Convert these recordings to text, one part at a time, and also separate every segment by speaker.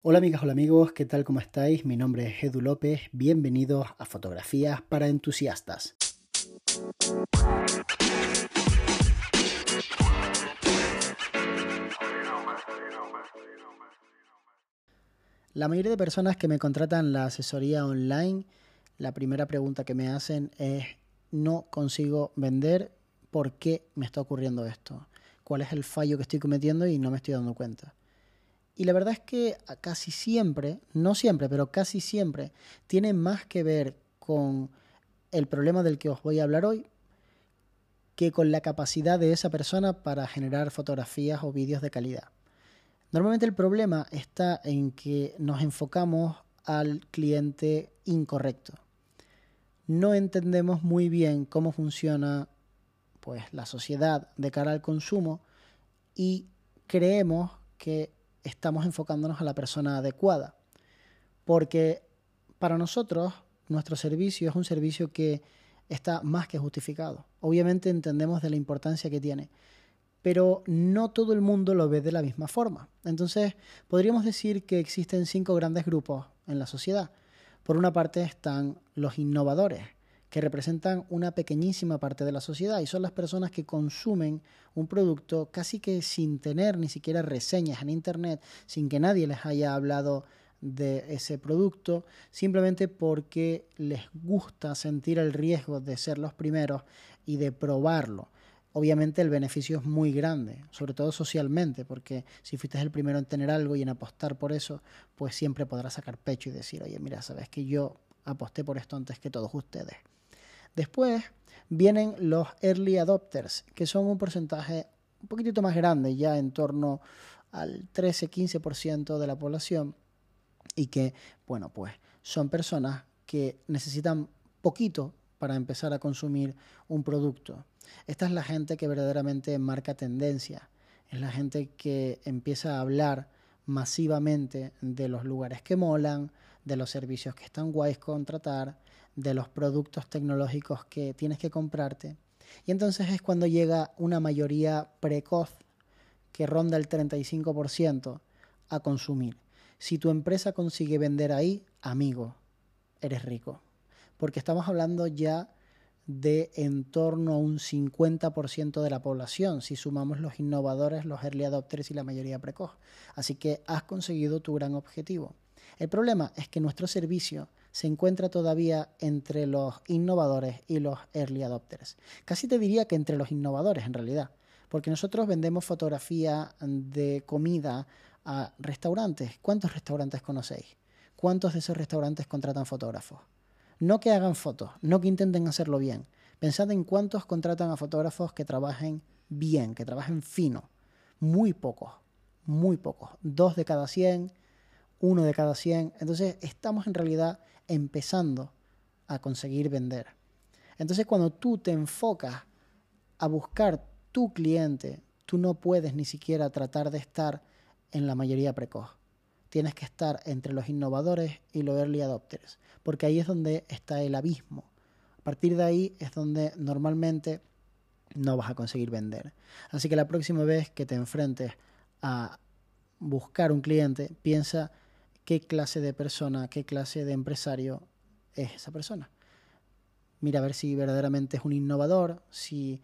Speaker 1: Hola amigas, hola amigos, ¿qué tal? ¿Cómo estáis? Mi nombre es Edu López, bienvenidos a Fotografías para Entusiastas. La mayoría de personas que me contratan la asesoría online, la primera pregunta que me hacen es, no consigo vender, ¿por qué me está ocurriendo esto? ¿Cuál es el fallo que estoy cometiendo y no me estoy dando cuenta? Y la verdad es que casi siempre, no siempre, pero casi siempre, tiene más que ver con el problema del que os voy a hablar hoy que con la capacidad de esa persona para generar fotografías o vídeos de calidad. Normalmente el problema está en que nos enfocamos al cliente incorrecto. No entendemos muy bien cómo funciona pues la sociedad de cara al consumo y creemos que estamos enfocándonos a la persona adecuada. Porque para nosotros nuestro servicio es un servicio que está más que justificado. Obviamente entendemos de la importancia que tiene, pero no todo el mundo lo ve de la misma forma. Entonces, podríamos decir que existen cinco grandes grupos en la sociedad. Por una parte están los innovadores, que representan una pequeñísima parte de la sociedad y son las personas que consumen un producto casi que sin tener ni siquiera reseñas en Internet, sin que nadie les haya hablado de ese producto, simplemente porque les gusta sentir el riesgo de ser los primeros y de probarlo. Obviamente el beneficio es muy grande, sobre todo socialmente, porque si fuiste el primero en tener algo y en apostar por eso, pues siempre podrás sacar pecho y decir, oye, mira, sabes que yo aposté por esto antes que todos ustedes. Después vienen los early adopters, que son un porcentaje un poquitito más grande, ya en torno al 13-15% de la población, y que, bueno, pues son personas que necesitan poquito para empezar a consumir un producto. Esta es la gente que verdaderamente marca tendencia, es la gente que empieza a hablar masivamente de los lugares que molan, de los servicios que están guays contratar, de los productos tecnológicos que tienes que comprarte. Y entonces es cuando llega una mayoría precoz que ronda el 35% a consumir. Si tu empresa consigue vender ahí, amigo, eres rico. Porque estamos hablando ya de en torno a un 50% de la población, si sumamos los innovadores, los early adopters y la mayoría precoz. Así que has conseguido tu gran objetivo. El problema es que nuestro servicio se encuentra todavía entre los innovadores y los early adopters. Casi te diría que entre los innovadores en realidad, porque nosotros vendemos fotografía de comida a restaurantes. ¿Cuántos restaurantes conocéis? ¿Cuántos de esos restaurantes contratan fotógrafos? No que hagan fotos, no que intenten hacerlo bien. Pensad en cuántos contratan a fotógrafos que trabajen bien, que trabajen fino. Muy pocos, muy pocos. Dos de cada cien, uno de cada 100. Entonces estamos en realidad empezando a conseguir vender. Entonces cuando tú te enfocas a buscar tu cliente, tú no puedes ni siquiera tratar de estar en la mayoría precoz. Tienes que estar entre los innovadores y los early adopters, porque ahí es donde está el abismo. A partir de ahí es donde normalmente no vas a conseguir vender. Así que la próxima vez que te enfrentes a buscar un cliente, piensa qué clase de persona, qué clase de empresario es esa persona. Mira a ver si verdaderamente es un innovador, si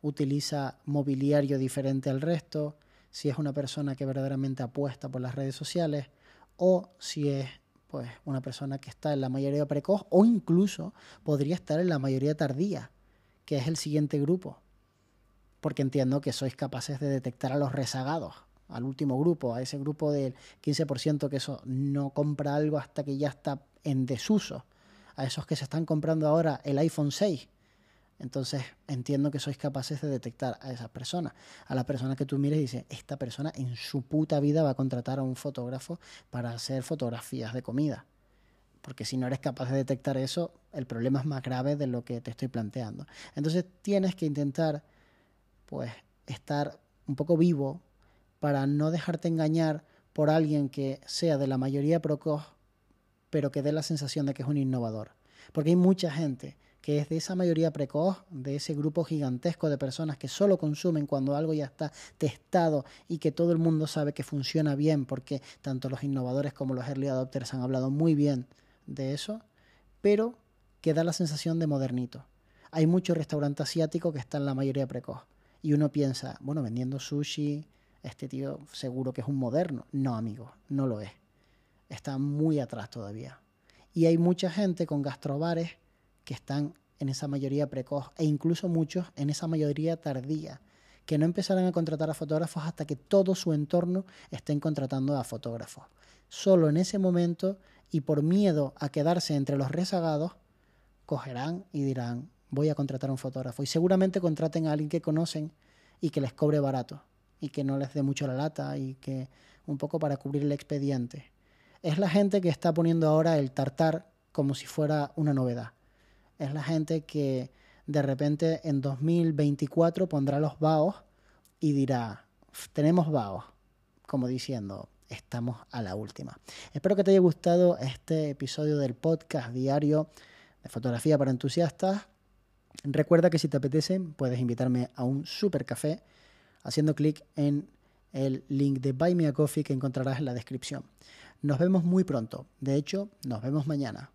Speaker 1: utiliza mobiliario diferente al resto, si es una persona que verdaderamente apuesta por las redes sociales o si es pues una persona que está en la mayoría precoz o incluso podría estar en la mayoría tardía, que es el siguiente grupo. Porque entiendo que sois capaces de detectar a los rezagados, al último grupo, a ese grupo del 15% que eso no compra algo hasta que ya está en desuso, a esos que se están comprando ahora el iPhone 6. Entonces entiendo que sois capaces de detectar a esas personas, a la persona que tú mires y dices, esta persona en su puta vida va a contratar a un fotógrafo para hacer fotografías de comida. Porque si no eres capaz de detectar eso, el problema es más grave de lo que te estoy planteando. Entonces tienes que intentar, pues, estar un poco vivo para no dejarte engañar por alguien que sea de la mayoría precoz, pero que dé la sensación de que es un innovador. Porque hay mucha gente que es de esa mayoría precoz, de ese grupo gigantesco de personas que solo consumen cuando algo ya está testado y que todo el mundo sabe que funciona bien, porque tanto los innovadores como los early adopters han hablado muy bien de eso, pero que da la sensación de modernito. Hay mucho restaurante asiático que está en la mayoría precoz. Y uno piensa, bueno, vendiendo sushi, este tío seguro que es un moderno. No, amigo, no lo es. Está muy atrás todavía. Y hay mucha gente con gastrobares que están en esa mayoría precoz e incluso muchos en esa mayoría tardía, que no empezarán a contratar a fotógrafos hasta que todo su entorno estén contratando a fotógrafos. Solo en ese momento y por miedo a quedarse entre los rezagados, cogerán y dirán, voy a contratar a un fotógrafo. Y seguramente contraten a alguien que conocen y que les cobre barato y que no les dé mucho la lata y que un poco para cubrir el expediente. Es la gente que está poniendo ahora el tartar como si fuera una novedad. Es la gente que de repente en 2024 pondrá los vaos y dirá, tenemos vaos, como diciendo, estamos a la última. Espero que te haya gustado este episodio del podcast diario de fotografía para entusiastas. Recuerda que si te apetece puedes invitarme a un super café haciendo clic en el link de Buy Me a Coffee que encontrarás en la descripción. Nos vemos muy pronto. De hecho, nos vemos mañana.